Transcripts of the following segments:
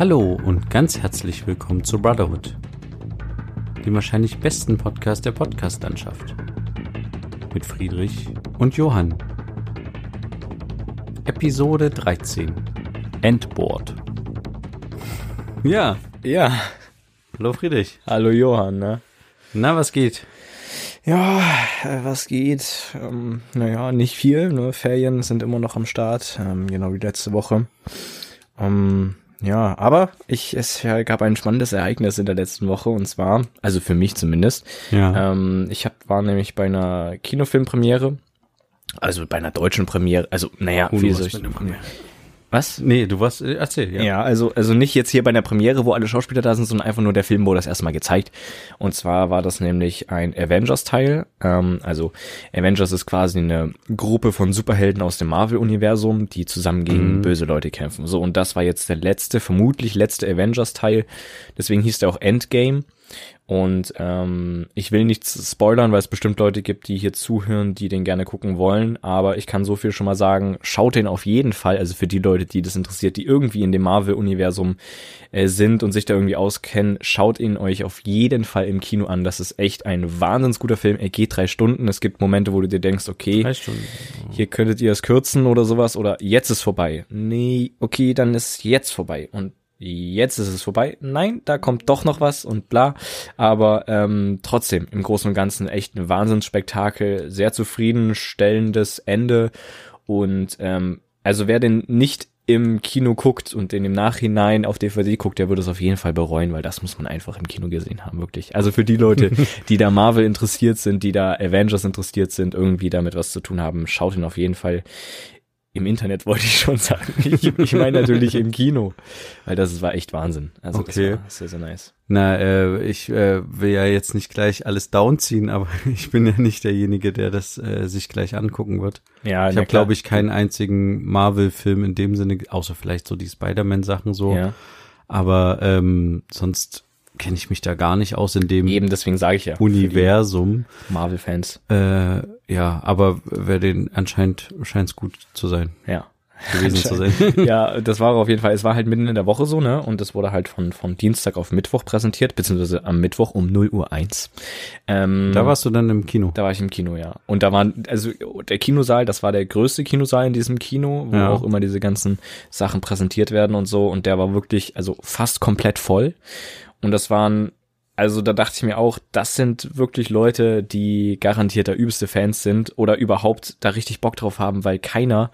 Hallo und ganz herzlich willkommen zu Brotherhood, dem wahrscheinlich besten Podcast der Podcastlandschaft. Mit Friedrich und Johann. Episode 13. Endboard. Ja, Ja, hallo Friedrich. hallo Johann, ne? Na, was geht? Ja, äh, was geht? Ähm, naja, nicht viel, ne? Ferien sind immer noch am Start, ähm, genau wie letzte Woche. Ähm, ja, aber ich, es gab ein spannendes Ereignis in der letzten Woche und zwar, also für mich zumindest, Ja. ähm, ich hab, war nämlich bei einer Kinofilmpremiere, also bei einer deutschen Premiere, also naja, Oh, wie soll ich, Premiere. Was? Nee, du warst, äh, erzähl, ja. Ja. also, also nicht jetzt hier bei einer Premiere, wo alle Schauspieler da sind, sondern einfach nur der Film wurde das erstmal gezeigt. Und zwar war das nämlich ein Avengers-Teil. Ähm, also Avengers ist quasi eine Gruppe von Superhelden aus dem Marvel-Universum, die zusammen gegen böse Leute kämpfen. So, und das war jetzt der letzte, vermutlich letzte Avengers-Teil. Deswegen hieß der auch Endgame. Und ähm, ich will nichts spoilern, weil es bestimmt Leute gibt, die hier zuhören, die den gerne gucken wollen. Aber ich kann so viel schon mal sagen, schaut den auf jeden Fall. Also für die Leute, die das interessiert, die irgendwie in dem Marvel-Universum äh, sind und sich da irgendwie auskennen, schaut ihn euch auf jeden Fall im Kino an. Das ist echt ein wahnsinnig guter Film. Er geht drei Stunden. Es gibt Momente, wo du dir denkst, okay, hier könntet ihr es kürzen oder sowas oder jetzt ist vorbei. Nee, okay, dann ist jetzt vorbei und jetzt ist es vorbei. Nein, da kommt doch noch was und bla. Aber ähm, trotzdem, im Großen und Ganzen echt ein Wahnsinnsspektakel, sehr zufriedenstellendes Ende und ähm, also wer den nicht im Kino guckt und den im Nachhinein auf DVD guckt, der würde es auf jeden Fall bereuen, weil das muss man einfach im Kino gesehen haben, wirklich. Also für die Leute, die da Marvel interessiert sind, die da Avengers interessiert sind, irgendwie damit was zu tun haben, schaut ihn auf jeden Fall im Internet, wollte ich schon sagen. Ich, ich meine natürlich im Kino, weil das war echt Wahnsinn. Also Okay. das war sehr, sehr nice. Na, äh, ich äh, will ja jetzt nicht gleich alles downziehen, aber ich bin ja nicht derjenige, der das äh, sich gleich angucken wird. Ja, Ich habe, glaube ich, keinen einzigen Marvel-Film in dem Sinne, außer vielleicht so die Spider-Man-Sachen so. Ja. Aber ähm, sonst kenne ich mich da gar nicht aus in dem Eben deswegen sage ich ja. Universum. Marvel-Fans. Äh, ja, aber wer den anscheinend scheint es gut zu sein, Ja. gewesen zu sein. ja, das war auf jeden Fall, es war halt mitten in der Woche so, ne? Und das wurde halt von, von Dienstag auf Mittwoch präsentiert, beziehungsweise am Mittwoch um 0 Uhr 1. Ähm, da warst du dann im Kino. Da war ich im Kino, ja. Und da waren, also der Kinosaal, das war der größte Kinosaal in diesem Kino, wo Ja. auch immer diese ganzen Sachen präsentiert werden und so. Und der war wirklich, also fast komplett voll. Und das waren, also da dachte ich mir auch, das sind wirklich Leute, die garantiert da übelste Fans sind oder überhaupt da richtig Bock drauf haben, weil keiner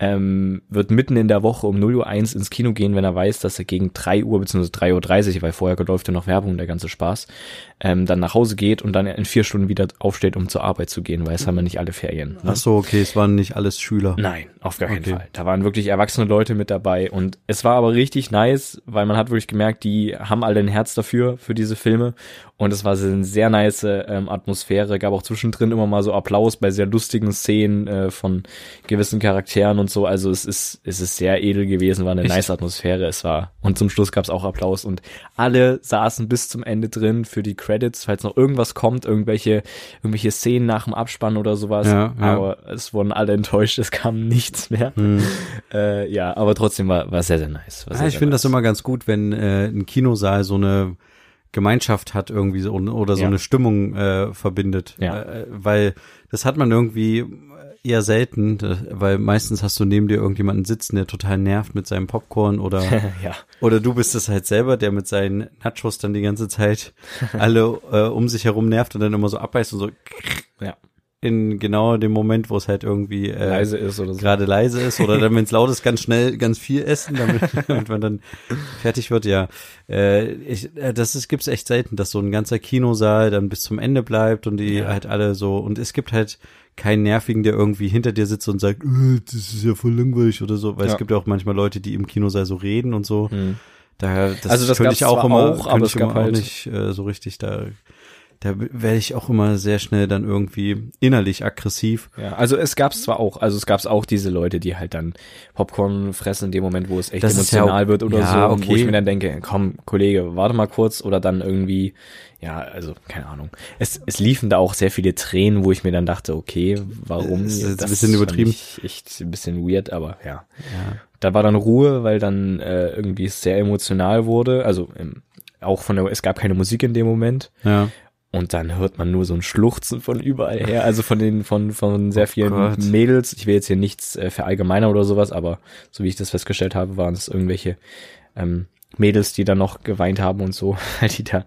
ähm, wird mitten in der Woche um 0 Uhr 1 ins Kino gehen, wenn er weiß, dass er gegen 3 Uhr bzw. 3.30 Uhr, weil vorher läuft ja noch Werbung, der ganze Spaß, ähm, dann nach Hause geht und dann in vier Stunden wieder aufsteht, um zur Arbeit zu gehen, weil es haben ja nicht alle Ferien. Ne? Ach so, okay, es waren nicht alles Schüler. Nein, auf gar keinen Okay. Fall. Da waren wirklich erwachsene Leute mit dabei und es war aber richtig nice, weil man hat wirklich gemerkt, die haben alle ein Herz dafür, für diese Filme und es war so eine sehr nice ähm, Atmosphäre, gab auch zwischendrin immer mal so Applaus bei sehr lustigen Szenen äh, von gewissen Charakteren und so, also es ist, es ist sehr edel gewesen, war eine Echt? nice Atmosphäre, es war und zum Schluss gab es auch Applaus und alle saßen bis zum Ende drin für die Credits, falls noch irgendwas kommt, irgendwelche, irgendwelche Szenen nach dem Abspann oder sowas, Ja, ja. aber es wurden alle enttäuscht, es kam nichts mehr. Äh, ja, aber trotzdem war, war sehr, sehr nice. Ja, sehr, ich sehr finde das nice. immer ganz gut, wenn äh, ein Kinosaal so eine Gemeinschaft hat irgendwie so oder so Ja. eine Stimmung äh, verbindet, Ja. äh, weil das hat man irgendwie eher selten, da- weil meistens hast du neben dir irgendjemanden sitzen, der total nervt mit seinem Popcorn oder ja. oder du bist es halt selber, der mit seinen Nachos dann die ganze Zeit alle äh, um sich herum nervt und dann immer so abbeißt und so ja, in genau dem Moment, wo es halt irgendwie äh, leise ist oder so. gerade leise ist oder dann, wenn es laut ist, ganz schnell ganz viel essen, damit, damit man dann fertig wird. Ja, äh, ich, äh, das ist, gibt's echt selten, dass so ein ganzer Kinosaal dann bis zum Ende bleibt und die Ja. halt alle so und es gibt halt keinen nervigen, der irgendwie hinter dir sitzt und sagt, äh, das ist ja voll langweilig oder so, weil Ja. es gibt ja auch manchmal Leute, die im Kinosaal so reden und so. Hm. Daher, das Also das könnte ich auch immer, auch, aber ich es gab halt- nicht äh, so richtig da da werde ich auch immer sehr schnell dann irgendwie innerlich aggressiv. Ja, also es gab's zwar auch, also es gab's auch diese Leute, die halt dann Popcorn fressen in dem Moment, wo es echt Das ja emotional auch- wird oder ja, so, und wo okay. ich mir dann denke, komm, Kollege, warte mal kurz oder dann irgendwie, ja, also keine Ahnung. Es, es liefen da auch sehr viele Tränen, wo ich mir dann dachte, okay, warum? Es ist ein Das bisschen übertrieben. Echt ein bisschen weird, aber ja. Ja. Da war dann Ruhe, weil dann äh, irgendwie es sehr emotional wurde, also ähm, auch von der, es gab keine Musik in dem Moment. Ja. Und dann hört man nur so ein Schluchzen von überall her, also von den, von, von sehr vielen Oh. Mädels. Ich will jetzt hier nichts äh, verallgemeinern oder sowas, aber so wie ich das festgestellt habe, waren es irgendwelche ähm, Mädels, die dann noch geweint haben und so, weil die da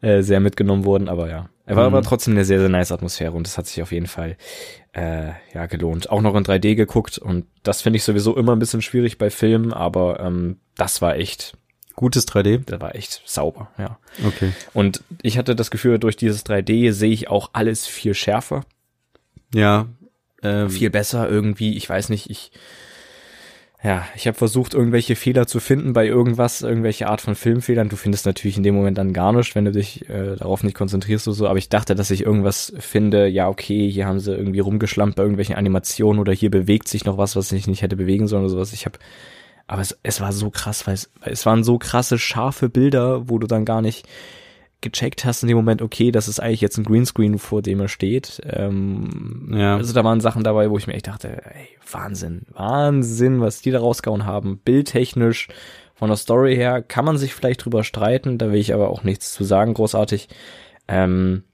äh, sehr mitgenommen wurden. Aber ja, er war Mhm. aber trotzdem eine sehr, sehr nice Atmosphäre und das hat sich auf jeden Fall äh, ja gelohnt. Auch noch in 3D geguckt und das finde ich sowieso immer ein bisschen schwierig bei Filmen, aber ähm, das war echt, Gutes 3D. das war echt sauber, ja. Okay. Und ich hatte das Gefühl, durch dieses 3D sehe ich auch alles viel schärfer, Ja. Ähm, viel besser irgendwie. Ich weiß nicht, ich ja, ich habe versucht, irgendwelche Fehler zu finden bei irgendwas, irgendwelche Art von Filmfehlern. Du findest natürlich in dem Moment dann gar nichts, wenn du dich äh, darauf nicht konzentrierst oder so. Aber ich dachte, dass ich irgendwas finde. Ja, okay, hier haben sie irgendwie rumgeschlampt bei irgendwelchen Animationen oder hier bewegt sich noch was, was ich nicht hätte bewegen sollen oder sowas. Ich habe, aber es, es war so krass, weil es, weil es waren so krasse scharfe Bilder, wo du dann gar nicht gecheckt hast in dem Moment, okay, das ist eigentlich jetzt ein Greenscreen, vor dem er steht. Ähm, Ja. Also da waren Sachen dabei, wo ich mir echt dachte, ey, Wahnsinn, Wahnsinn, was die da rausgehauen haben. Bildtechnisch, von der Story her, kann man sich vielleicht drüber streiten, da will ich aber auch nichts zu sagen, großartig. Ähm,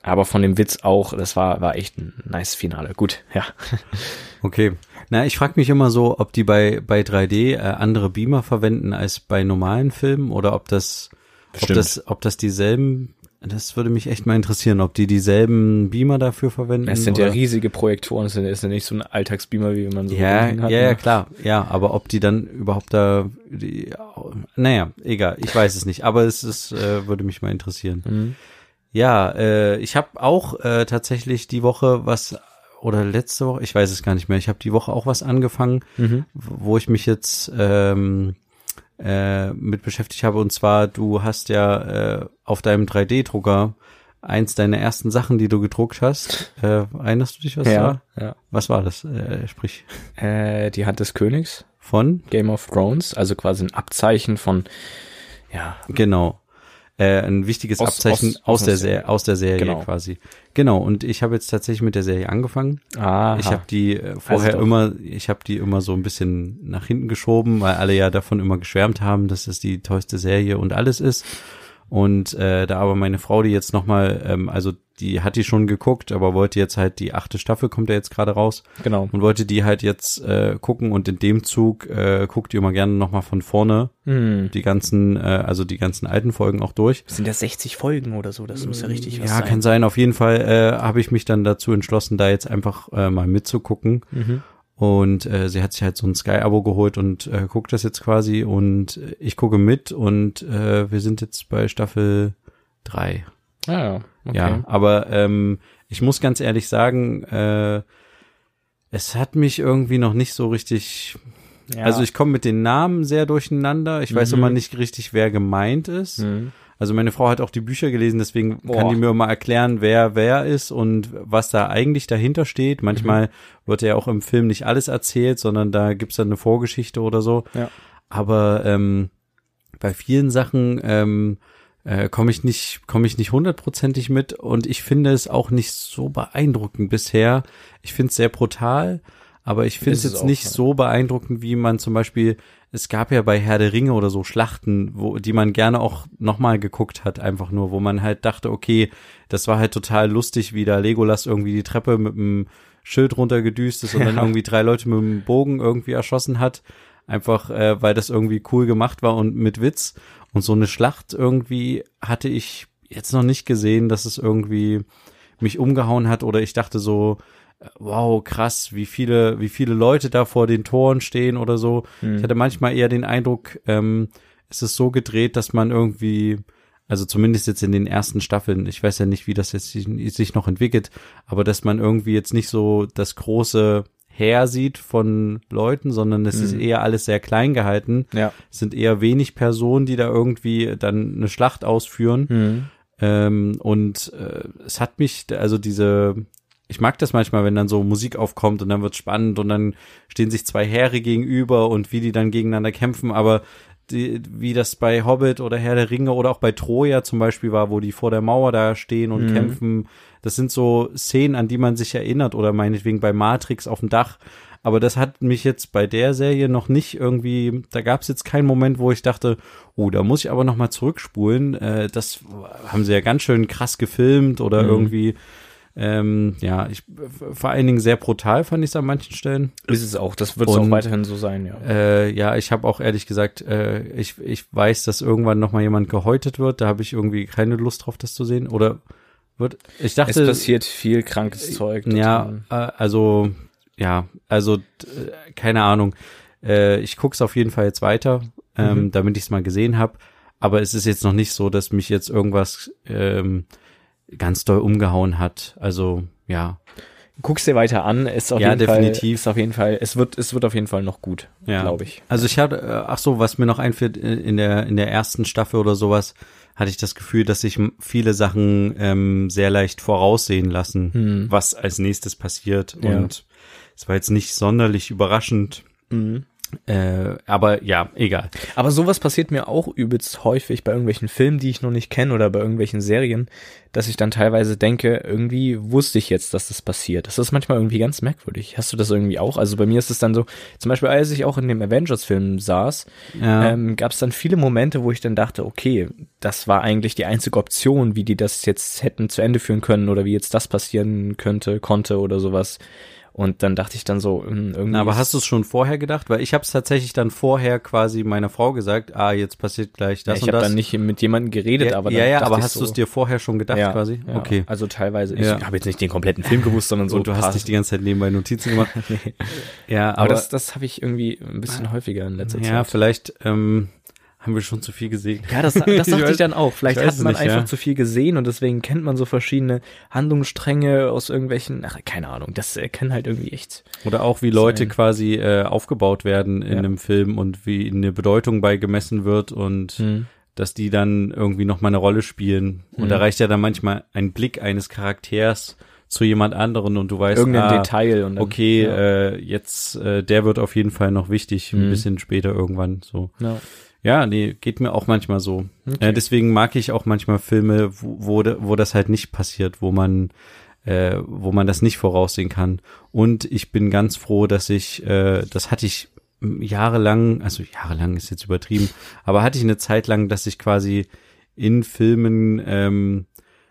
aber von dem Witz auch, das war, war echt ein nice Finale. Gut, ja. Okay. Na, ich frage mich immer so, ob die bei, bei 3D äh, andere Beamer verwenden als bei normalen Filmen oder ob das, ob das, ob das dieselben, das würde mich echt mal interessieren, ob die dieselben Beamer dafür verwenden. Es sind oder? ja riesige Projektoren, es ist ja- nicht so ein Alltagsbeamer, wie man so Ja, rumliegen ja, hat, ja, ne? klar. Ja, aber ob die dann überhaupt da, die, naja, egal, ich weiß es nicht, aber es ist, äh, würde mich mal interessieren. Mhm. Ja, äh, ich habe auch äh, tatsächlich die Woche was oder letzte Woche, ich weiß es gar nicht mehr. Ich habe die Woche auch was angefangen, Mhm. wo ich mich jetzt ähm, äh, mit beschäftigt habe. Und zwar, du hast ja äh, auf deinem 3D-Drucker eins deiner ersten Sachen, die du gedruckt hast. Äh, erinnerst du dich, was Ja, war? ja. Was war das? Äh, sprich Äh, die Hand des Königs, von? Game of Thrones, also quasi ein Abzeichen von, ja, Genau. Äh, ein wichtiges Aus- Abzeichen aus- aus, der Serie, aus der Serie Genau. quasi. Genau. Und ich habe jetzt tatsächlich mit der Serie angefangen. Aha. Ich habe die äh, vorher doch. immer, ich habe die immer so ein bisschen nach hinten geschoben, weil alle ja davon immer geschwärmt haben, dass es die tollste Serie und alles ist. Und äh, da aber meine Frau die jetzt nochmal, ähm, also die hat die schon geguckt, aber wollte jetzt halt die achte Staffel kommt ja jetzt gerade raus genau. und wollte die halt jetzt äh, gucken und in dem Zug äh, guckt die immer gerne nochmal von vorne Hm. die ganzen, äh, also die ganzen alten Folgen auch durch. Das sind ja 60 Folgen oder so, das muss ja richtig was Ja, sein. kann sein. Auf jeden Fall äh, habe ich mich dann dazu entschlossen, da jetzt einfach äh, mal mitzugucken. Mhm. Und äh, sie hat sich halt so ein Sky-Abo geholt und äh, guckt das jetzt quasi und äh, ich gucke mit und äh, wir sind jetzt bei Staffel drei. Ah, ja, okay. Ja, aber ähm, ich muss ganz ehrlich sagen, äh, es hat mich irgendwie noch nicht so richtig. Ja. Also ich komme mit den Namen sehr durcheinander. Ich weiß Mhm. immer nicht richtig, wer gemeint ist. Mhm. Also meine Frau hat auch die Bücher gelesen, deswegen Boah. kann die mir mal erklären, wer wer ist und was da eigentlich dahinter steht. Manchmal wird ja auch im Film nicht alles erzählt, sondern da gibt's dann eine Vorgeschichte oder so. Ja. Aber ähm, bei vielen Sachen ähm, äh, komme ich nicht komme ich nicht hundertprozentig mit und ich finde es auch nicht so beeindruckend bisher. Ich finde es sehr brutal, aber ich finde es jetzt nicht ja. so beeindruckend, wie man zum Beispiel es gab ja bei Herr der Ringe oder so Schlachten, wo die man gerne auch nochmal geguckt hat, einfach nur, wo man halt dachte, okay, das war halt total lustig, wie da Legolas irgendwie die Treppe mit dem Schild runtergedüst ist und dann Ja. irgendwie drei Leute mit dem Bogen irgendwie erschossen hat. Einfach, äh, weil das irgendwie cool gemacht war und mit Witz. Und so eine Schlacht irgendwie hatte ich jetzt noch nicht gesehen, dass es irgendwie mich umgehauen hat oder ich dachte so, wow, krass, wie viele, wie viele Leute da vor den Toren stehen oder so. Hm. Ich hatte manchmal eher den Eindruck, ähm, es ist so gedreht, dass man irgendwie, also zumindest jetzt in den ersten Staffeln, ich weiß ja nicht, wie das jetzt sich noch entwickelt, aber dass man irgendwie jetzt nicht so das große Heer sieht von Leuten, sondern es ist Mhm. eher alles sehr klein gehalten. Ja. Es sind eher wenig Personen, die da irgendwie dann eine Schlacht ausführen. Mhm. Ähm, und äh, es hat mich, also diese, ich mag das manchmal, wenn dann so Musik aufkommt und dann wird spannend und dann stehen sich zwei Heere gegenüber und wie die dann gegeneinander kämpfen, aber die, wie das bei Hobbit oder Herr der Ringe oder auch bei Troja zum Beispiel war, wo die vor der Mauer da stehen und Mhm. kämpfen. Das sind so Szenen, an die man sich erinnert oder meinetwegen bei Matrix auf dem Dach. Aber das hat mich jetzt bei der Serie noch nicht irgendwie, da gab es jetzt keinen Moment, wo ich dachte, oh, da muss ich aber noch mal zurückspulen. Äh, das haben sie ja ganz schön krass gefilmt oder Mhm. irgendwie, ähm, ja, ich vor allen Dingen sehr brutal fand ich es an manchen Stellen. Ist es auch. Das wird es auch weiterhin so sein, ja. Äh, ja, ich habe auch ehrlich gesagt, äh, ich, ich weiß, dass irgendwann noch mal jemand gehäutet wird. Da habe ich irgendwie keine Lust drauf, das zu sehen. Oder wird? Ich Es dachte, passiert viel krankes Zeug. dort ja, äh, also ja, also äh, keine Ahnung. Äh, ich guck's auf jeden Fall jetzt weiter, ähm, Mhm. damit ich es mal gesehen habe. Aber es ist jetzt noch nicht so, dass mich jetzt irgendwas ähm, ganz doll umgehauen hat. Also ja, Guck's dir weiter an, ist auf Ja, jeden definitiv. Fall, ist auf jeden Fall, es wird, es wird auf jeden Fall noch gut, Ja. glaube ich. Also ich hatte, äh, ach so, was mir noch einfällt, äh, in der, in der ersten Staffel oder sowas, hatte ich das Gefühl, dass sich viele Sachen ähm, sehr leicht voraussehen lassen, Hm. was als nächstes passiert. Ja. Und es war jetzt nicht sonderlich überraschend. Mhm. Äh, aber ja, egal. Aber sowas passiert mir auch übelst häufig bei irgendwelchen Filmen, die ich noch nicht kenne oder bei irgendwelchen Serien, dass ich dann teilweise denke, irgendwie wusste ich jetzt, dass das passiert. Das ist manchmal irgendwie ganz merkwürdig. Hast du das irgendwie auch? Also bei mir ist es dann so, zum Beispiel als ich auch in dem Avengers-Film saß, Ja, ähm, gab es dann viele Momente, wo ich dann dachte, okay, das war eigentlich die einzige Option, wie die das jetzt hätten zu Ende führen können oder wie jetzt das passieren könnte, konnte oder sowas. Und dann dachte ich dann so, hm, irgendwie. Aber hast du es schon vorher gedacht? Weil ich habe es tatsächlich dann vorher quasi meiner Frau gesagt, ah, jetzt passiert gleich das ja, ich und habe das. dann nicht mit jemandem geredet, ja, aber ja, dann ja, dachte aber ich hast so, du es dir vorher schon gedacht ja, quasi? Ja, Okay. Also teilweise. Ja. Ich habe jetzt nicht den kompletten Film gewusst, sondern so. und du hast nicht die ganze Zeit nebenbei Notizen gemacht. nee. Ja, Aber, aber, das, das habe ich irgendwie ein bisschen häufiger in letzter ja, Zeit. vielleicht ähm, haben wir schon zu viel gesehen. Ja, das, das dachte ich, weiß- dann auch. Vielleicht ich hat man nicht, einfach ja. zu viel gesehen und deswegen kennt man so verschiedene Handlungsstränge aus irgendwelchen, ach, keine Ahnung, das äh, kann halt irgendwie echt. Oder auch wie Leute Sein. quasi äh, aufgebaut werden in Ja. einem Film und wie eine Bedeutung beigemessen wird und dass die dann irgendwie noch mal eine Rolle spielen. Und Mhm. da reicht ja dann manchmal ein Blick eines Charakters zu jemand anderen und du weißt, Irgendein ah, Detail und dann, okay, ja. äh, jetzt, äh, der wird auf jeden Fall noch wichtig, ein Mhm. bisschen später irgendwann so. ja. Ja, nee, geht mir auch manchmal so. Okay. Äh, deswegen mag ich auch manchmal Filme, wo, wo, wo das halt nicht passiert, wo man, äh, wo man das nicht voraussehen kann. Und ich bin ganz froh, dass ich, äh, das hatte ich jahrelang, also jahrelang ist jetzt übertrieben, aber hatte ich eine Zeit lang, dass ich quasi in Filmen ähm,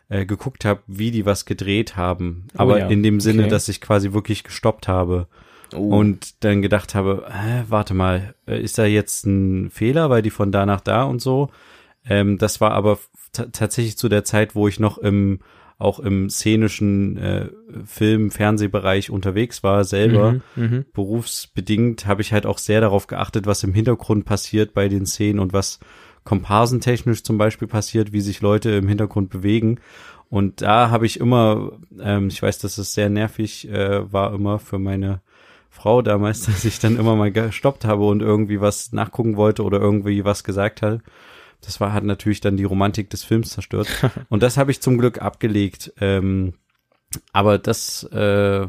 äh, geguckt habe, wie die was gedreht haben. Oh Aber ja, in dem Sinne, okay. dass ich quasi wirklich gestoppt habe Oh. und dann gedacht habe, äh, warte mal, äh, ist da jetzt ein Fehler, weil die von da nach da und so. Ähm, das war aber tatsächlich zu der Zeit, wo ich noch im auch im szenischen äh, Film, Fernsehbereich unterwegs war, selber Mhm, mhm. berufsbedingt, habe ich halt auch sehr darauf geachtet, was im Hintergrund passiert bei den Szenen und was komparsentechnisch zum Beispiel passiert, wie sich Leute im Hintergrund bewegen. Und da habe ich immer, ähm, ich weiß, dass es sehr nervig äh, war immer für meine Frau damals, dass ich dann immer mal gestoppt habe und irgendwie was nachgucken wollte oder irgendwie was gesagt hat. Das war hat natürlich dann die Romantik des Films zerstört. und das habe ich zum Glück abgelegt. Ähm, aber das, äh,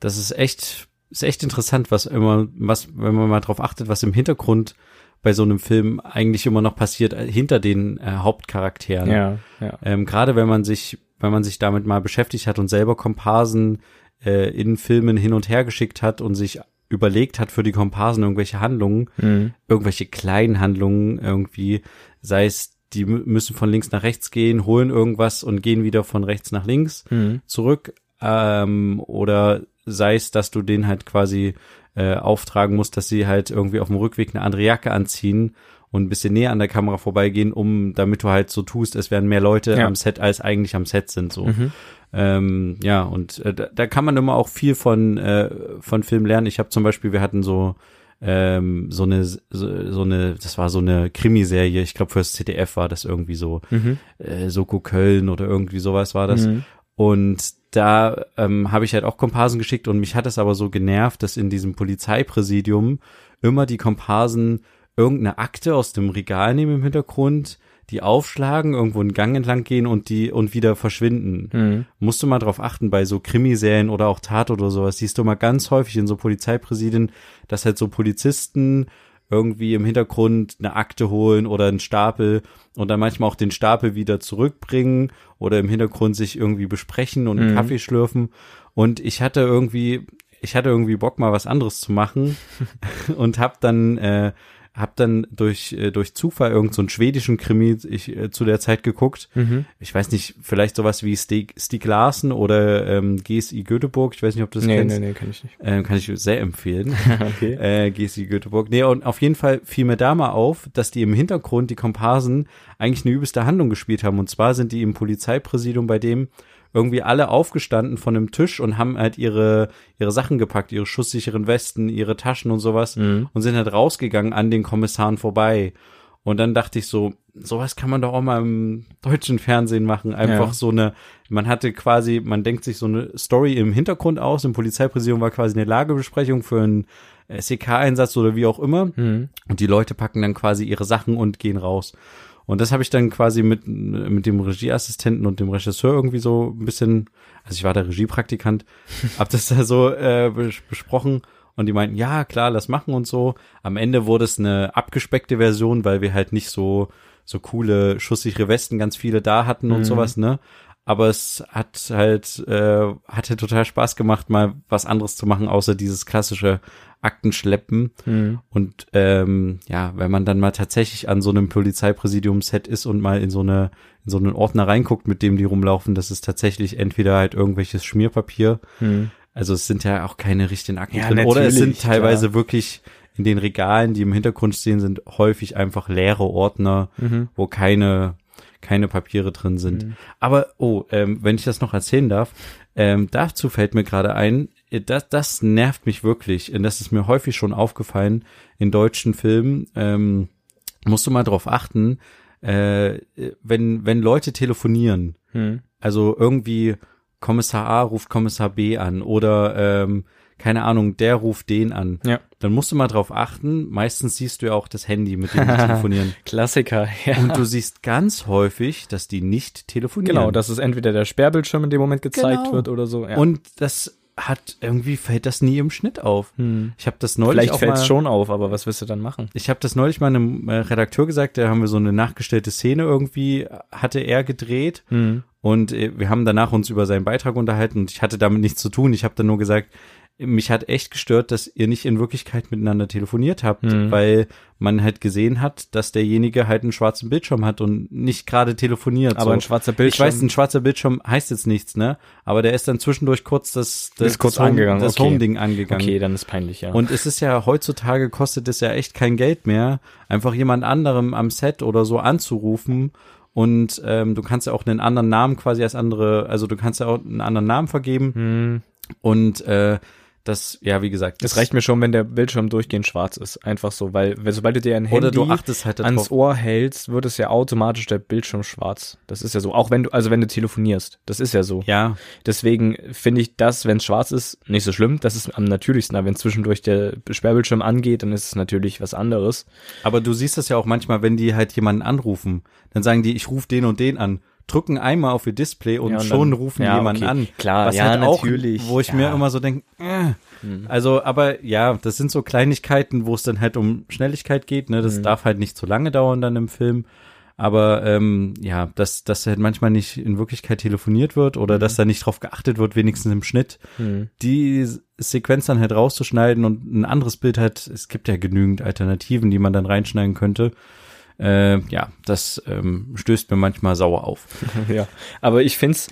das ist echt, ist echt interessant, was immer, was, wenn man mal drauf achtet, was im Hintergrund bei so einem Film eigentlich immer noch passiert, äh, hinter den äh, Hauptcharakteren. Ja, ja. Ähm, Gerade wenn man sich, wenn man sich damit mal beschäftigt hat und selber Komparsen äh, in Filmen hin und her geschickt hat und sich überlegt hat für die Komparsen irgendwelche Handlungen, Mhm. irgendwelche kleinen Handlungen irgendwie, sei es, die mü- müssen von links nach rechts gehen, holen irgendwas und gehen wieder von rechts nach links Mhm. zurück, ähm, oder sei es, dass du den halt quasi äh, auftragen musst, dass sie halt irgendwie auf dem Rückweg eine andere Jacke anziehen und ein bisschen näher an der Kamera vorbeigehen, um, damit du halt so tust, es wären mehr Leute Ja. am Set, als eigentlich am Set sind, so. Mhm. Ähm, ja, und äh, da, da kann man immer auch viel von, äh, von Film lernen. Ich habe zum Beispiel, wir hatten so ähm, so eine so, so eine, das war so eine Krimiserie, ich glaube fürs ZDF war das irgendwie so, Mhm. äh, Soko Köln oder irgendwie sowas war das. Mhm. Und da ähm, habe ich halt auch Komparsen geschickt und mich hat es aber so genervt, dass in diesem Polizeipräsidium immer die Komparsen irgendeine Akte aus dem Regal nehmen im Hintergrund, die aufschlagen, irgendwo einen Gang entlang gehen und die und wieder verschwinden. Mhm. Musst du mal drauf achten, bei so Krimiserien oder auch Tat oder sowas, siehst du mal ganz häufig in so Polizeipräsidien, dass halt so Polizisten irgendwie im Hintergrund eine Akte holen oder einen Stapel und dann manchmal auch den Stapel wieder zurückbringen oder im Hintergrund sich irgendwie besprechen und einen Mhm. Kaffee schlürfen. Und ich hatte irgendwie, ich hatte irgendwie Bock mal was anderes zu machen und hab dann äh, hab dann durch äh, durch Zufall irgend so einen schwedischen Krimi ich äh, zu der Zeit geguckt. Mhm. Ich weiß nicht, vielleicht sowas wie Stieg, Stieg Larsen oder ähm, GSI Göteborg. Ich weiß nicht, ob du das Nee, kennst. nee, nee, kann ich nicht. Ähm, kann ich sehr empfehlen. okay. äh, GSI Göteborg. Nee, und auf jeden Fall fiel mir da mal auf, dass die im Hintergrund, die Komparsen, eigentlich eine übelste Handlung gespielt haben. Und zwar sind die im Polizeipräsidium bei dem irgendwie alle aufgestanden von einem Tisch und haben halt ihre, ihre Sachen gepackt, ihre schusssicheren Westen, ihre Taschen und sowas Mhm. und sind halt rausgegangen an den Kommissaren vorbei. Und dann dachte ich so, sowas kann man doch auch mal im deutschen Fernsehen machen. Einfach Ja. so eine, man hatte quasi, man denkt sich so eine Story im Hintergrund aus. Im Polizeipräsidium war quasi eine Lagebesprechung für einen SEK-Einsatz oder wie auch immer. Mhm. Und die Leute packen dann quasi ihre Sachen und gehen raus. Und das habe ich dann quasi mit, mit dem Regieassistenten und dem Regisseur irgendwie so ein bisschen, also ich war der Regiepraktikant, hab das da so äh, bes- besprochen und die meinten, ja, klar, lass machen und so. Am Ende wurde es eine abgespeckte Version, weil wir halt nicht so, so coole, schusssichere Westen ganz viele da hatten und Mhm. sowas, ne? Aber es hat halt, äh, hatte total Spaß gemacht, mal was anderes zu machen, außer dieses klassische Aktenschleppen. Mhm. Und ähm, ja, wenn man dann mal tatsächlich an so einem Polizeipräsidium-Set ist und mal in so eine in so einen Ordner reinguckt, mit dem die rumlaufen, das ist tatsächlich entweder halt irgendwelches Schmierpapier. Mhm. Also es sind ja auch keine richtigen Akten Ja, drin. Oder es sind teilweise wirklich in den Regalen, die im Hintergrund stehen, sind häufig einfach leere Ordner, Mhm. wo keine keine Papiere drin sind. Mhm. Aber oh, ähm, wenn ich das noch erzählen darf, ähm, dazu fällt mir gerade ein, äh, das, das nervt mich wirklich. Und das ist mir häufig schon aufgefallen in deutschen Filmen. Ähm, musst du mal drauf achten, äh, wenn, wenn Leute telefonieren, Mhm. also irgendwie Kommissar A ruft Kommissar B an oder ähm, keine Ahnung, der ruft den an. Ja. Dann musst du mal drauf achten. Meistens siehst du ja auch das Handy, mit dem die telefonieren. Klassiker, ja. Und du siehst ganz häufig, dass die nicht telefonieren. genau, dass es entweder der Sperrbildschirm in dem Moment gezeigt Genau. wird oder so. Ja. Und das hat irgendwie fällt das nie im Schnitt auf. Hm. Ich habe das neulich Vielleicht fällt es schon auf, aber was willst du dann machen? Ich habe das neulich mal einem äh, Redakteur gesagt, da haben wir so eine nachgestellte Szene irgendwie hatte er gedreht Hm. und äh, wir haben danach uns über seinen Beitrag unterhalten und ich hatte damit nichts zu tun. Ich habe dann nur gesagt, mich hat echt gestört, dass ihr nicht in Wirklichkeit miteinander telefoniert habt, Mhm. weil man halt gesehen hat, dass derjenige halt einen schwarzen Bildschirm hat und nicht gerade telefoniert. Aber so. ein schwarzer Ich Bildschirm. weiß, ein schwarzer Bildschirm heißt jetzt nichts, ne? Aber der ist dann zwischendurch kurz das, das, Ist kurz das angegangen, das okay. Home-Ding angegangen. Okay, dann ist peinlich, ja. Und es ist ja heutzutage kostet es ja echt kein Geld mehr, einfach jemand anderem am Set oder so anzurufen. Und ähm, du kannst ja auch einen anderen Namen quasi als andere, also du kannst ja auch einen anderen Namen vergeben. hm. Und äh, das, ja, wie gesagt, Es reicht mir schon, wenn der Bildschirm durchgehend schwarz ist. Einfach so, weil weil sobald du dir ein Handy halt ans. Ohr hältst, wird es ja automatisch der Bildschirm schwarz. Das ist ja so. Auch wenn du, also wenn du telefonierst. Das ist ja so. Ja, Deswegen finde ich das, wenn es schwarz ist, nicht so schlimm. Das ist am natürlichsten. Aber wenn zwischendurch der Sperrbildschirm angeht, dann ist es natürlich was anderes. aber du siehst das ja auch manchmal, wenn die halt jemanden anrufen, dann sagen die, ich rufe den und den an. Drücken einmal auf ihr Display und, Ja, und schon dann- rufen ja, jemanden okay. an. Klar, Was ja, halt auch, natürlich. wo ich Ja. mir immer so denke, äh, Mhm. Also, aber ja, das sind so Kleinigkeiten, wo es dann halt um Schnelligkeit geht. Ne? Das Mhm. darf halt nicht zu lange dauern dann im Film. Aber ähm, ja, dass, dass halt manchmal nicht in Wirklichkeit telefoniert wird oder Mhm. dass da nicht drauf geachtet wird, wenigstens im Schnitt, Hm. die Sequenz dann halt rauszuschneiden und ein anderes Bild halt, es gibt ja genügend Alternativen, die man dann reinschneiden könnte. Äh, ja, das ähm, stößt mir manchmal sauer auf. ja, aber ich find's,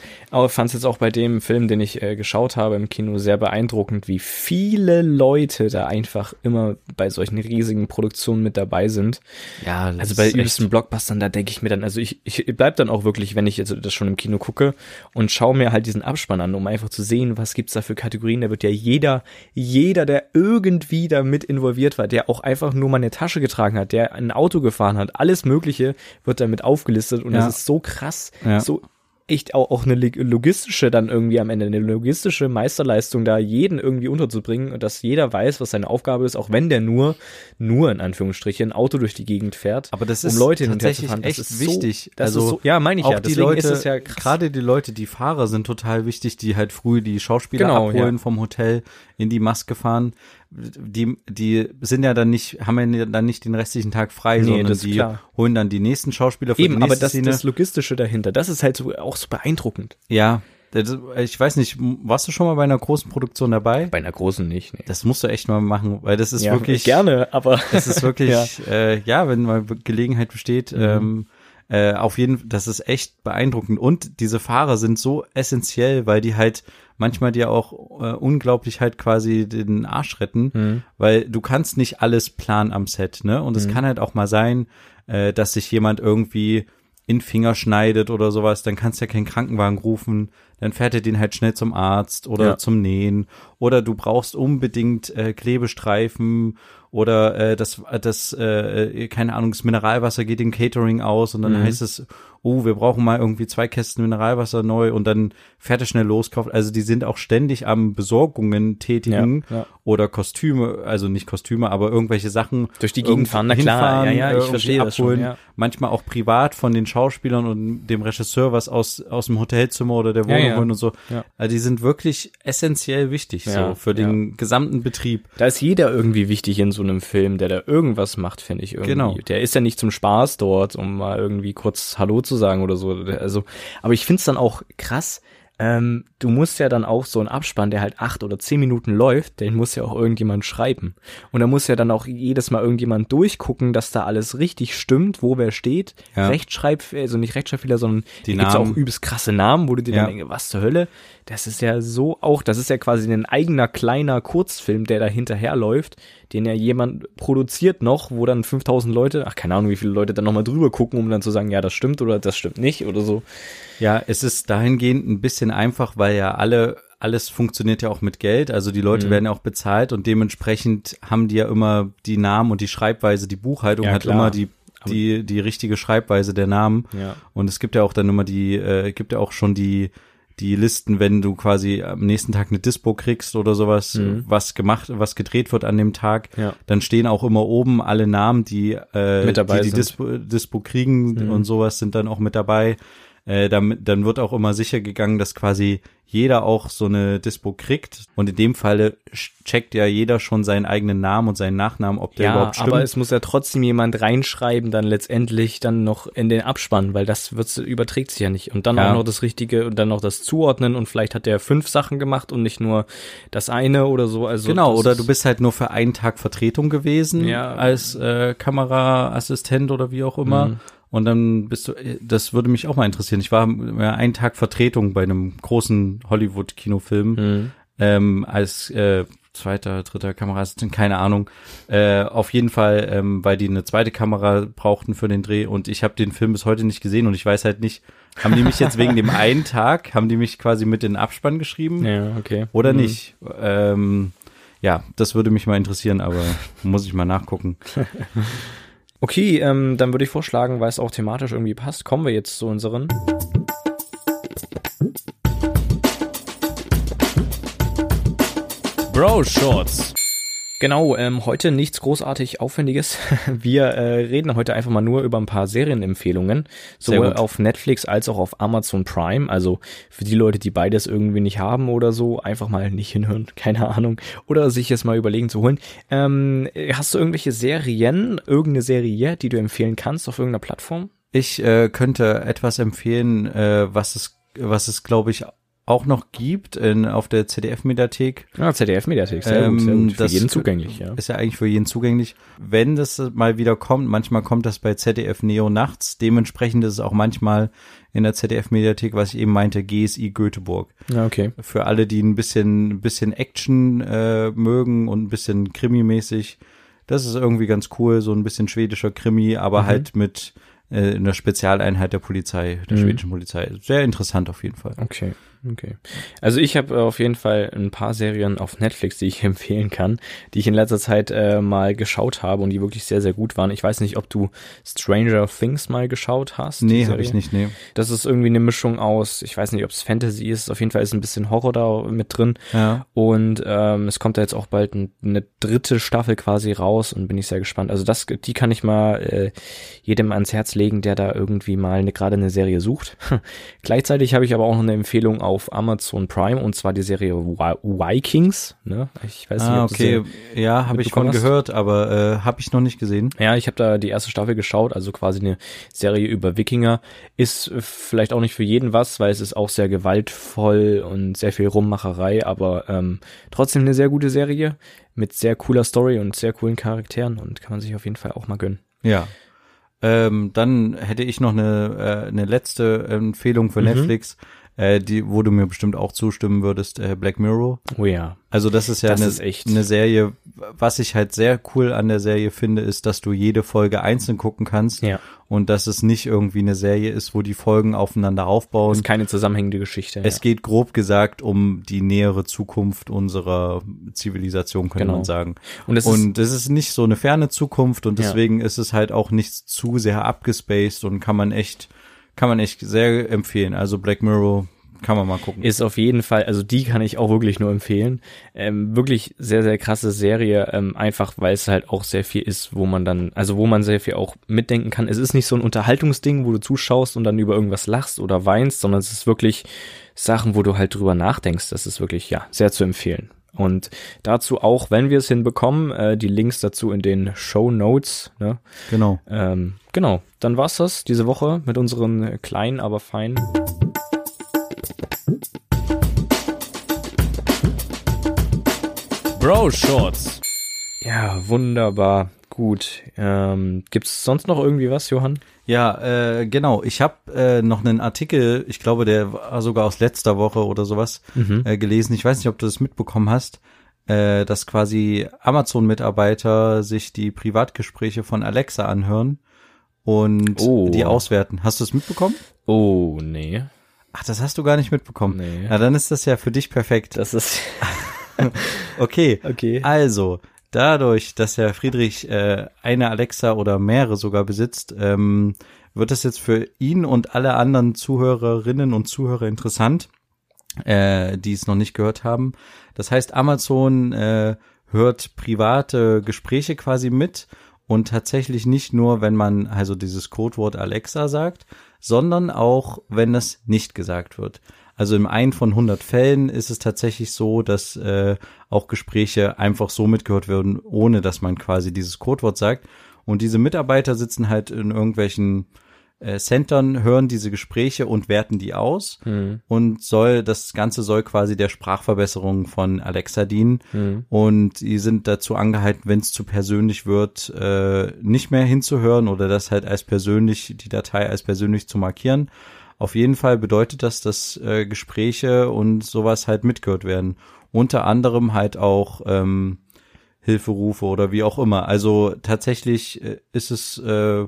fand's jetzt auch bei dem Film, den ich äh, geschaut habe im Kino, sehr beeindruckend, wie viele Leute da einfach immer bei solchen riesigen Produktionen mit dabei sind. Ja, Also bei übelsten Blockbustern, da denke ich mir dann, also ich, ich bleib dann auch wirklich, wenn ich jetzt das schon im Kino gucke und schaue mir halt diesen Abspann an, um einfach zu sehen, was gibt's da für Kategorien. Da wird ja jeder, jeder, der irgendwie da mit involviert war, der auch einfach nur mal eine Tasche getragen hat, der ein Auto gefahren hat, alles Mögliche wird damit aufgelistet und Ja. das ist so krass, Ja. so echt auch, auch eine logistische dann irgendwie am Ende, eine logistische Meisterleistung, da jeden irgendwie unterzubringen und dass jeder weiß, was seine Aufgabe ist, auch wenn der nur, nur in Anführungsstrichen, ein Auto durch die Gegend fährt, Aber das um ist Leute hin und her tatsächlich zu fahren. echt das ist wichtig. So, das Also ist so, ja, meine ich auch ja. die Deswegen Leute, ist es ja krass. gerade die Leute, die Fahrer sind total wichtig, die halt früh die Schauspieler Genau, abholen ja. vom Hotel in die Maske fahren. Die, die sind ja dann nicht, haben ja dann nicht den restlichen Tag frei, Nee, sondern das die klar. holen dann die nächsten Schauspieler für die Eben, nächste aber das, Szene. das Logistische dahinter, das ist halt so, auch so beeindruckend. ja, das, ich weiß nicht, warst du schon mal bei einer großen Produktion dabei? Bei einer großen nicht. Nee. Das musst du echt mal machen, weil das ist ja, wirklich gerne, aber Es ist wirklich, Ja. äh, ja wenn mal Gelegenheit besteht, ähm, äh, auf jeden Fall, das ist echt beeindruckend. Und diese Fahrer sind so essentiell, weil die halt manchmal dir auch äh, unglaublich halt quasi den Arsch retten, weil du kannst nicht alles planen am Set, ne? Und es kann halt auch mal sein, äh, dass sich jemand irgendwie in Finger schneidet oder sowas, dann kannst du ja keinen Krankenwagen rufen, dann fährt er den halt schnell zum Arzt oder Ja. zum Nähen oder du brauchst unbedingt äh, Klebestreifen oder äh, das, das äh, keine Ahnung, das Mineralwasser geht im Catering aus und dann Mhm. heißt es, oh, wir brauchen mal irgendwie zwei Kästen Mineralwasser neu und dann fährt er schnell los, kauft. Also die sind auch ständig am Besorgungen tätigen Ja, ja. oder Kostüme, also nicht Kostüme, aber irgendwelche Sachen Durch die Gegend fahren, na klar, hinfahren, ja, ja, ich irgendwie verstehe das schon, ja. Manchmal auch privat von den Schauspielern und dem Regisseur was aus, aus dem Hotelzimmer oder der Wohnung holen und so. Ja. Also die sind wirklich essentiell wichtig so für den gesamten Betrieb. Da ist jeder irgendwie wichtig in so einem Film, der da irgendwas macht, finde ich irgendwie. Genau. Der ist ja nicht zum Spaß dort, um mal irgendwie kurz Hallo zu sagen oder so. Also, aber ich find's dann auch krass. Ähm, du musst ja dann auch so einen Abspann, der halt acht oder zehn Minuten läuft, den muss ja auch irgendjemand schreiben. Und da muss ja dann auch jedes Mal irgendjemand durchgucken, dass da alles richtig stimmt, wo wer steht. Ja. Rechtschreib, also nicht Rechtschreibfehler, sondern Die gibt's auch Namen. übelst krasse Namen, wo du dir Ja. dann denkst, was zur Hölle? Das ist ja so auch, das ist ja quasi ein eigener kleiner Kurzfilm, der da hinterherläuft, den ja jemand produziert noch, wo dann 5000 Leute, ach keine Ahnung, wie viele Leute dann nochmal drüber gucken, um dann zu sagen, ja, das stimmt oder das stimmt nicht oder so. Ja, es ist dahingehend ein bisschen einfach, weil ja alle, alles funktioniert ja auch mit Geld. Also die Mhm. Leute werden ja auch bezahlt und dementsprechend haben die ja immer die Namen und die Schreibweise, die Buchhaltung Ja, hat klar. immer die, die, die richtige Schreibweise der Namen. Ja. Und es gibt ja auch dann immer die, äh, gibt ja auch schon die, die Listen, wenn du quasi am nächsten Tag eine Dispo kriegst oder sowas, was gemacht, was gedreht wird an dem Tag, Mhm. Ja. dann stehen auch immer oben alle Namen, die, äh, die, die. Dispo, Dispo kriegen Mhm. und sowas sind dann auch mit dabei. Äh, damit, dann wird auch immer sicher gegangen, dass quasi jeder auch so eine Dispo kriegt. Und in dem Falle checkt ja jeder schon seinen eigenen Namen und seinen Nachnamen, ob der Ja, überhaupt stimmt. aber es muss ja trotzdem jemand reinschreiben, dann letztendlich dann noch in den Abspann, weil das wird's, überträgt sich ja nicht. Und dann Ja. auch noch das Richtige und dann noch das Zuordnen und vielleicht hat der fünf Sachen gemacht und nicht nur das eine oder so. Also Genau, oder du bist halt nur für einen Tag Vertretung gewesen Ja. als äh, Kameraassistent oder wie auch immer. Mhm. Und dann bist du, das würde mich auch mal interessieren. Ich war ja einen Tag Vertretung bei einem großen Hollywood-Kinofilm Mhm. ähm, als äh, zweiter, dritter Kameraassistent, keine Ahnung. Äh, auf jeden Fall, ähm, weil die eine zweite Kamera brauchten für den Dreh und ich habe den Film bis heute nicht gesehen und ich weiß halt nicht, haben die mich jetzt wegen dem einen Tag, haben die mich quasi mit in den Abspann geschrieben? Ja, okay. Oder Mhm. nicht? Ähm, ja, das würde mich mal interessieren, aber muss ich mal nachgucken. Okay, ähm, dann würde ich vorschlagen, weil es auch thematisch irgendwie passt, kommen wir jetzt zu unseren. Bro Shorts. Genau, ähm, heute nichts großartig Aufwendiges. Wir äh, reden heute einfach mal nur über ein paar Serienempfehlungen, sowohl auf Netflix als auch auf Amazon Prime. Also für die Leute, die beides irgendwie nicht haben oder so, einfach mal nicht hinhören, keine Ahnung, oder sich jetzt mal überlegen zu holen. Ähm, hast du irgendwelche Serien, irgendeine Serie, die du empfehlen kannst auf irgendeiner Plattform? Ich äh, könnte etwas empfehlen, äh, was es, was es, glaube ich, auch noch gibt in, auf der CDF-Mediathek. Ja, ZDF-Mediathek, sehr Ähm, gut, sehr gut. Für jeden zugänglich, ja. Ist ja eigentlich für jeden zugänglich. Wenn das mal wieder kommt, manchmal kommt das bei ZDF Neo nachts. Dementsprechend ist es auch manchmal in der ZDF-Mediathek, was ich eben meinte, GSI Göteborg. Ja, okay. für alle, die ein bisschen, ein bisschen Action äh, mögen und ein bisschen Krimi-mäßig. Das ist irgendwie ganz cool, so ein bisschen schwedischer Krimi, aber Mhm. halt mit äh, einer Spezialeinheit der Polizei, der Mhm. schwedischen Polizei. Sehr interessant auf jeden Fall. Okay. Okay. Also ich habe auf jeden Fall ein paar Serien auf Netflix, die ich empfehlen kann, die ich in letzter Zeit äh, mal geschaut habe und die wirklich sehr, sehr gut waren. Ich weiß nicht, ob du Stranger Things mal geschaut hast. Nee, habe ich nicht, nee. Das ist irgendwie eine Mischung aus, ich weiß nicht, ob es Fantasy ist, auf jeden Fall ist ein bisschen Horror da mit drin. Ja. Und ähm, es kommt da jetzt auch bald ein, eine dritte Staffel quasi raus und bin ich sehr gespannt. Also das, die kann ich mal äh, jedem ans Herz legen, der da irgendwie mal eine, gerade eine Serie sucht. Gleichzeitig habe ich aber auch noch eine Empfehlung auf Amazon Prime und zwar die Serie Vikings. Ne? Ich weiß nicht, ah, okay, ja, habe ich von hast. gehört, aber äh, habe ich noch nicht gesehen. Ja, ich habe da die erste Staffel geschaut, also quasi eine Serie über Wikinger. Ist vielleicht auch nicht für jeden was, weil es ist auch sehr gewaltvoll und sehr viel Rummacherei, aber ähm, trotzdem eine sehr gute Serie mit sehr cooler Story und sehr coolen Charakteren und kann man sich auf jeden Fall auch mal gönnen. Ja, ähm, dann hätte ich noch eine, äh, eine letzte Empfehlung für mhm. Netflix äh, die, wo du mir bestimmt auch zustimmen würdest, äh, Black Mirror. Oh ja. Also das ist ja das eine, ist echt. eine Serie, was ich halt sehr cool an der Serie finde, ist, dass du jede Folge einzeln gucken kannst ja. und dass es nicht irgendwie eine Serie ist, wo die Folgen aufeinander aufbauen. Es ist keine zusammenhängende Geschichte. Es ja. geht grob gesagt um die nähere Zukunft unserer Zivilisation, könnte genau. man sagen. Und es und ist, ist nicht so eine ferne Zukunft und deswegen ja. ist es halt auch nicht zu sehr abgespaced und kann man echt kann man echt sehr empfehlen. Also Black Mirror kann man mal gucken. Ist auf jeden Fall, also die kann ich auch wirklich nur empfehlen. Ähm, wirklich sehr, sehr krasse Serie, ähm, einfach weil es halt auch sehr viel ist, wo man dann, also wo man sehr viel auch mitdenken kann. Es ist nicht so ein Unterhaltungsding, wo du zuschaust und dann über irgendwas lachst oder weinst, sondern es ist wirklich Sachen, wo du halt drüber nachdenkst. Das ist wirklich, ja, sehr zu empfehlen. Und dazu auch, wenn wir es hinbekommen, äh, die Links dazu in den Show Notes. Ne? Genau. Ähm, genau. Dann war's das diese Woche mit unseren kleinen, aber feinen. Bro Shorts. Ja, wunderbar. Gut. Ähm, Gibt sonst noch irgendwie was, Johann? Ja, äh, genau. Ich habe äh, noch einen Artikel, ich glaube, der war sogar aus letzter Woche oder sowas, mhm. äh, gelesen. Ich weiß nicht, ob du das mitbekommen hast, äh, dass quasi Amazon-Mitarbeiter sich die Privatgespräche von Alexa anhören und oh. die auswerten. Hast du es mitbekommen? Oh, nee. Ach, das hast du gar nicht mitbekommen. Nee. Na, dann ist das ja für dich perfekt. Das ist. okay. Okay. Also, dadurch, dass Herr Friedrich äh, eine Alexa oder mehrere sogar besitzt, ähm, wird es jetzt für ihn und alle anderen Zuhörerinnen und Zuhörer interessant, äh, die es noch nicht gehört haben. Das heißt, Amazon äh, hört private Gespräche quasi mit und tatsächlich nicht nur, wenn man also dieses Codewort Alexa sagt, sondern auch, wenn das nicht gesagt wird. Also im einen von 100 Fällen ist es tatsächlich so, dass äh, auch Gespräche einfach so mitgehört werden, ohne dass man quasi dieses Codewort sagt. Und diese Mitarbeiter sitzen halt in irgendwelchen äh, Centern, hören diese Gespräche und werten die aus. Mhm. Und soll, das Ganze soll quasi der Sprachverbesserung von Alexa dienen. Mhm. Und die sind dazu angehalten, wenn es zu persönlich wird, äh, nicht mehr hinzuhören oder das halt als persönlich, die Datei als persönlich zu markieren. Auf jeden Fall bedeutet das, dass äh, Gespräche und sowas halt mitgehört werden. Unter anderem halt auch ähm, Hilferufe oder wie auch immer. Also tatsächlich äh, ist es äh,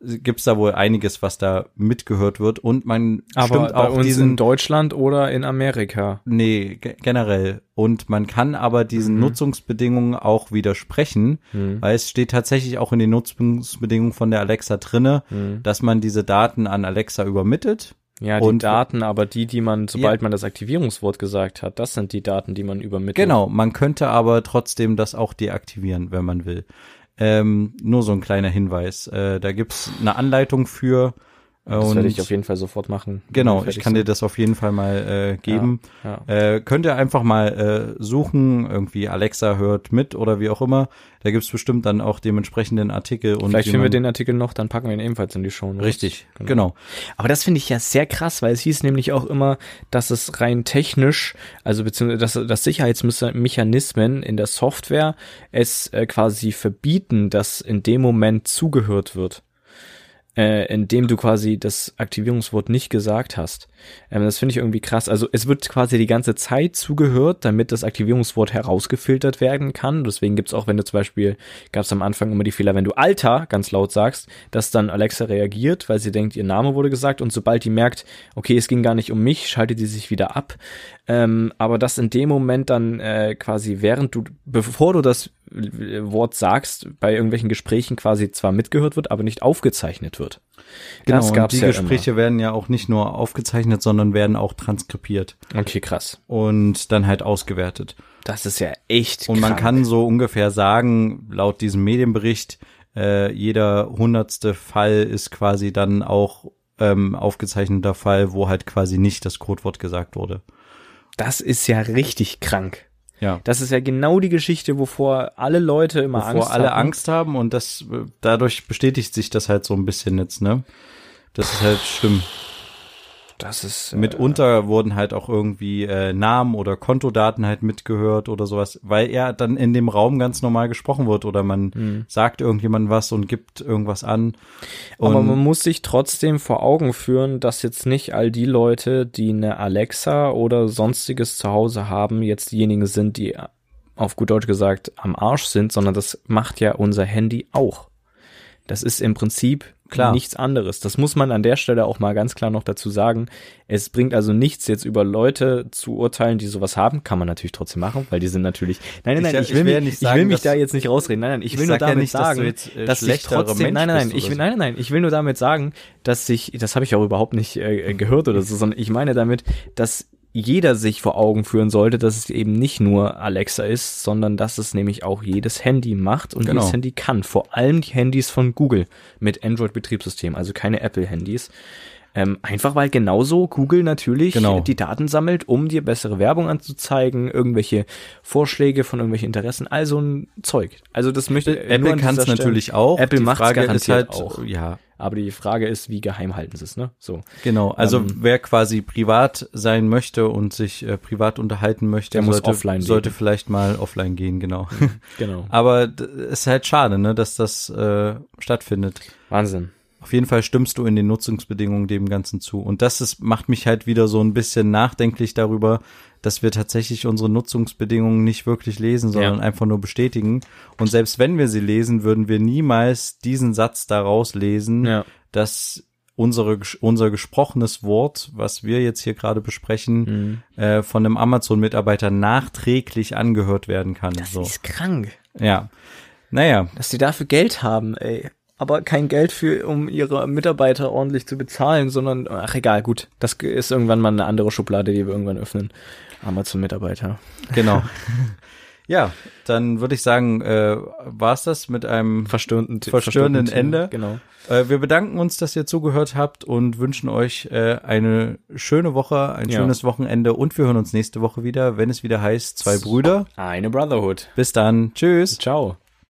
gibt's da wohl einiges, was da mitgehört wird und man Aber stimmt auch uns diesen in Deutschland oder in Amerika. Nee, generell und man kann aber diesen mhm. Nutzungsbedingungen auch widersprechen, mhm. weil es steht tatsächlich auch in den Nutzungsbedingungen von der Alexa drinne, mhm. dass man diese Daten an Alexa übermittelt. Ja, die und, Daten, aber die, die man, sobald ja. man das Aktivierungswort gesagt hat, das sind die Daten, die man übermittelt. Genau, man könnte aber trotzdem das auch deaktivieren, wenn man will. Ähm, nur so ein kleiner Hinweis. Äh, da gibt's eine Anleitung für. Das werde ich auf jeden Fall sofort machen. Genau, ich kann dir das auf jeden Fall mal äh, geben. Ja, ja. Äh, könnt ihr einfach mal äh, suchen, irgendwie Alexa hört mit oder wie auch immer. Da gibt's bestimmt dann auch dementsprechenden Artikel. Und Vielleicht finden wir den Artikel noch, dann packen wir ihn ebenfalls in die Show. Richtig, genau. genau. Aber das finde ich ja sehr krass, weil es hieß nämlich auch immer, dass es rein technisch, also beziehungsweise dass, dass Sicherheitsmechanismen in der Software es äh, quasi verbieten, dass in dem Moment zugehört wird. Äh, indem du quasi das Aktivierungswort nicht gesagt hast. Ähm, das finde ich irgendwie krass. Also es wird quasi die ganze Zeit zugehört, damit das Aktivierungswort herausgefiltert werden kann. Deswegen gibt's auch, wenn du zum Beispiel, gab es am Anfang immer die Fehler, wenn du Alter ganz laut sagst, dass dann Alexa reagiert, weil sie denkt, ihr Name wurde gesagt und sobald die merkt, okay, es ging gar nicht um mich, schaltet die sich wieder ab. Ähm, aber dass in dem Moment dann äh, quasi während du, bevor du das Wort sagst, bei irgendwelchen Gesprächen quasi zwar mitgehört wird, aber nicht aufgezeichnet wird. Genau, das und gab's die ja Gespräche werden ja auch nicht nur aufgezeichnet, sondern werden auch transkribiert immer. Okay, krass. und dann halt ausgewertet. Das ist ja echt Und man krank. kann so ungefähr sagen, laut diesem Medienbericht, äh, jeder hundertste Fall ist quasi dann auch ähm, aufgezeichneter Fall, wo halt quasi nicht das Codewort gesagt wurde. Das ist ja richtig krank. Ja. Das ist ja genau die Geschichte, wovor alle Leute immer Bevor Angst alle hatten. Angst haben und das äh, dadurch bestätigt sich das halt so ein bisschen jetzt, ne? Das ist halt schlimm. Das ist äh, Mitunter wurden halt auch irgendwie äh, Namen oder Kontodaten halt mitgehört oder sowas, weil er dann in dem Raum ganz normal gesprochen wird oder man Mhm. sagt irgendjemand was und gibt irgendwas an. Aber man muss sich trotzdem vor Augen führen, dass jetzt nicht all die Leute, die eine Alexa oder sonstiges zu Hause haben, jetzt diejenigen sind, die auf gut Deutsch gesagt am Arsch sind, sondern das macht ja unser Handy auch. Das ist im Prinzip Klar. nichts anderes. Das muss man an der Stelle auch mal ganz klar noch dazu sagen. Es bringt also nichts, jetzt über Leute zu urteilen, die sowas haben. Kann man natürlich trotzdem machen, weil die sind natürlich. Nein, nein, Ich- nein, ich, ich will, will ja mich, nicht ich will sagen, mich dass- da jetzt nicht rausreden. Nein, nein, ich Ich will nur sag ja damit nicht, dass sagen, jetzt, äh, dass ich trotzdem, Mensch nein, nein, nein, ich will, so. nein, nein, ich will nur damit sagen, dass ich, das habe ich auch überhaupt nicht äh, gehört oder so, sondern ich meine damit, dass jeder sich vor Augen führen sollte, dass es eben nicht nur Alexa ist, sondern dass es nämlich auch jedes Handy macht und Genau. jedes Handy kann. Vor allem die Handys von Google mit Android-Betriebssystem, also keine Apple-Handys. Ähm, einfach weil genauso Google natürlich Genau. die Daten sammelt, um dir bessere Werbung anzuzeigen, irgendwelche Vorschläge von irgendwelchen Interessen, also ein Zeug. Also das möchte Apple an kann es natürlich auch. Apple macht's Frage garantiert halt, auch. ja, Aber die Frage ist, wie geheim halten sie es, ne? So. Genau, also Ähm, wer quasi privat sein möchte und sich äh, privat unterhalten möchte, Der muss sollte, offline sollte leben. vielleicht mal offline gehen, genau. Genau. Aber ist halt schade, ne, dass das äh, stattfindet. Wahnsinn. Auf jeden Fall stimmst du in den Nutzungsbedingungen dem Ganzen zu. Und das ist, macht mich halt wieder so ein bisschen nachdenklich darüber, dass wir tatsächlich unsere Nutzungsbedingungen nicht wirklich lesen, sondern Ja. einfach nur bestätigen. Und selbst wenn wir sie lesen, würden wir niemals diesen Satz daraus lesen, Ja. dass unsere, unser gesprochenes Wort, was wir jetzt hier gerade besprechen, Mhm. äh, von einem Amazon-Mitarbeiter nachträglich angehört werden kann. Das so. ist krank. Ja. Naja, Dass die dafür Geld haben, ey. Aber kein Geld für, um ihre Mitarbeiter ordentlich zu bezahlen, sondern, ach egal, gut. Das ist irgendwann mal eine andere Schublade, die wir irgendwann öffnen. Amazon-Mitarbeiter. genau. ja, dann würde ich sagen, äh, war's das mit einem Verstörenden, Verstörenden Ende. Genau. Äh, wir bedanken uns, dass ihr zugehört habt und wünschen euch äh, eine schöne Woche, ein Ja. schönes Wochenende und wir hören uns nächste Woche wieder, wenn es wieder heißt, zwei Brüder. Eine Brotherhood. Bis dann. Tschüss. Ciao.